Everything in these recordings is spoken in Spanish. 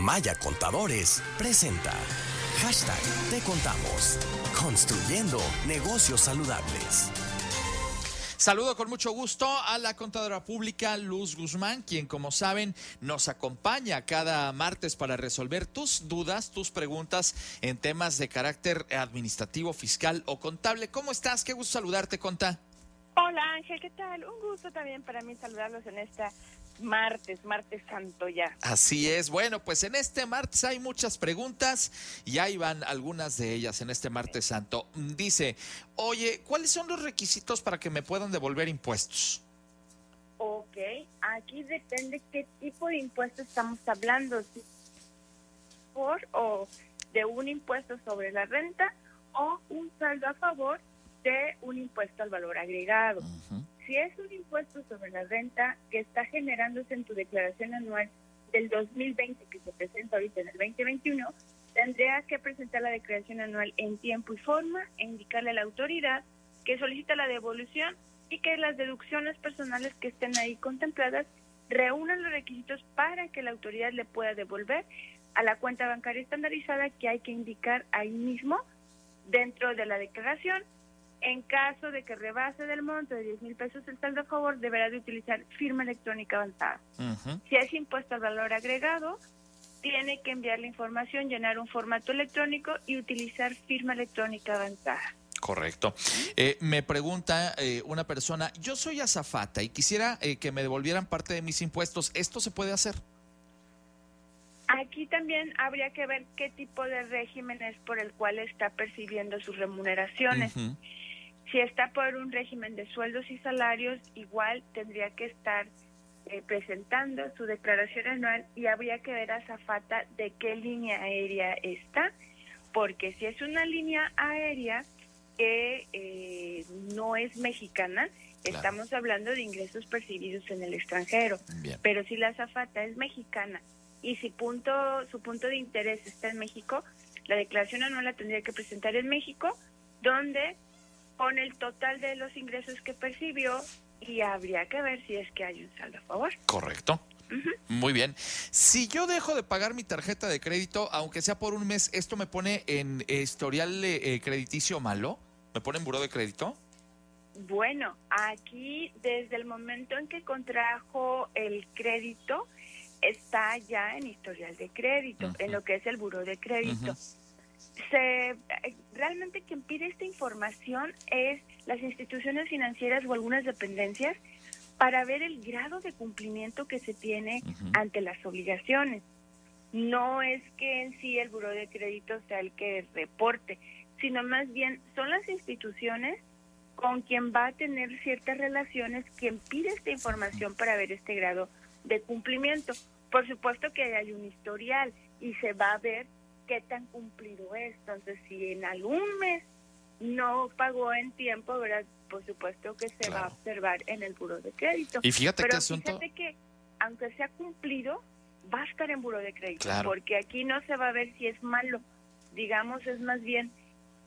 Maya Contadores presenta hashtag Te Contamos, construyendo negocios saludables. Saludo con mucho gusto a la contadora pública Luz Guzmán, quien como saben nos acompaña cada martes para resolver tus dudas, tus preguntas en temas de carácter administrativo, fiscal o contable. ¿Cómo estás? Qué gusto saludarte, Conta. Hola Ángel, ¿qué tal? Un gusto también para mí saludarlos en esta martes, martes santo ya. Así es. Bueno, pues en este martes hay muchas preguntas y ahí van algunas de ellas en este martes santo. Dice, oye, ¿cuáles son los requisitos para que me puedan devolver impuestos? Ok, aquí depende qué tipo de impuesto estamos hablando. Si por o de un impuesto sobre la renta o un saldo a favor de un impuesto al valor agregado. Si es un impuesto sobre la renta que está generándose en tu declaración anual del 2020 que se presenta ahorita en el 2021, tendría que presentar la declaración anual en tiempo y forma e indicarle a la autoridad que solicita la devolución y que las deducciones personales que estén ahí contempladas reúnan los requisitos para que la autoridad le pueda devolver a la cuenta bancaria estandarizada que hay que indicar ahí mismo dentro de la declaración en caso de que rebase del monto de 10 mil pesos el saldo a favor, deberá de utilizar firma electrónica avanzada. Si es impuesto al valor agregado, tiene que enviar la información, llenar un formato electrónico y utilizar firma electrónica avanzada. Correcto. Eh, me pregunta eh, una persona, yo soy azafata y quisiera eh, que me devolvieran parte de mis impuestos. ¿Esto se puede hacer? Aquí también habría que ver qué tipo de régimen es por el cual está percibiendo sus remuneraciones. Si está por un régimen de sueldos y salarios, igual tendría que estar eh, presentando su declaración anual y habría que ver a Zafata de qué línea aérea está, porque si es una línea aérea que eh, no es mexicana, estamos hablando de ingresos percibidos en el extranjero. Pero si la Zafata es mexicana y si punto, su punto de interés está en México, la declaración anual la tendría que presentar en México, donde con el total de los ingresos que percibió y habría que ver si es que hay un saldo a favor. Correcto. Muy bien. Si yo dejo de pagar mi tarjeta de crédito, aunque sea por un mes, ¿esto me pone en historial eh, crediticio malo? ¿Me pone en buró de crédito? Bueno, aquí desde el momento en que contrajo el crédito, está ya en historial de crédito, en lo que es el buró de crédito se realmente quien pide esta información es las instituciones financieras o algunas dependencias para ver el grado de cumplimiento que se tiene ante las obligaciones. No es que en sí el buro de crédito sea el que reporte, sino más bien son las instituciones con quien va a tener ciertas relaciones quien pide esta información para ver este grado de cumplimiento. Por supuesto que hay un historial y se va a ver qué tan cumplido es. Entonces, si en algún mes no pagó en tiempo, ¿verdad? Por supuesto que se va a observar en el buro de crédito. Y fíjate Pero asunto... fíjate que, aunque sea cumplido, va a estar en buro de crédito. Porque aquí no se va a ver si es malo. Digamos, es más bien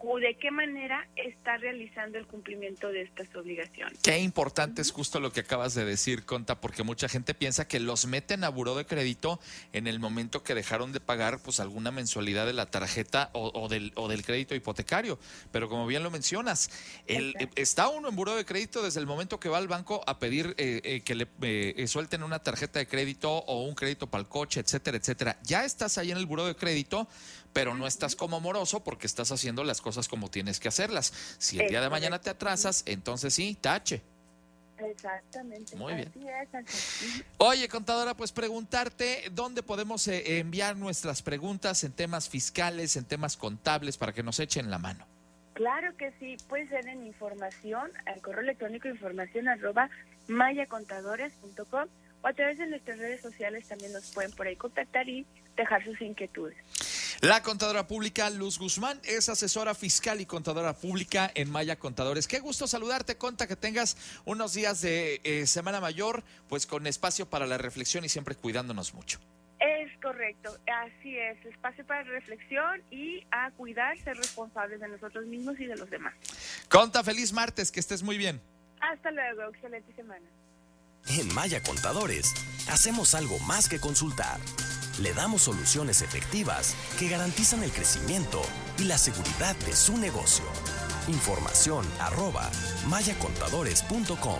o de qué manera está realizando el cumplimiento de estas obligaciones. Qué importante es justo lo que acabas de decir, Conta, porque mucha gente piensa que los meten a buró de crédito en el momento que dejaron de pagar pues alguna mensualidad de la tarjeta o, del, o del crédito hipotecario. Pero como bien lo mencionas, el, está uno en buró de crédito desde el momento que va al banco a pedir eh, eh, que le eh, suelten una tarjeta de crédito o un crédito para el coche, etcétera, etcétera. Ya estás ahí en el buró de crédito pero no estás como moroso porque estás haciendo las cosas como tienes que hacerlas. Si el día de mañana te atrasas, entonces sí, tache. Exactamente. Muy bien. Oye, contadora, pues preguntarte dónde podemos eh, enviar nuestras preguntas en temas fiscales, en temas contables, para que nos echen la mano. Claro que sí, puede ser en información, al correo electrónico información arroba mayacontadores.com o a través de nuestras redes sociales también nos pueden por ahí contactar y dejar sus inquietudes. La contadora pública Luz Guzmán es asesora fiscal y contadora pública en Maya Contadores. Qué gusto saludarte, Conta, que tengas unos días de eh, Semana Mayor, pues con espacio para la reflexión y siempre cuidándonos mucho. Es correcto, así es, espacio para reflexión y a cuidar, ser responsables de nosotros mismos y de los demás. Conta, feliz martes, que estés muy bien. Hasta luego, excelente semana. En Maya Contadores, hacemos algo más que consultar le damos soluciones efectivas que garantizan el crecimiento y la seguridad de su negocio. Información arroba mayacontadores.com.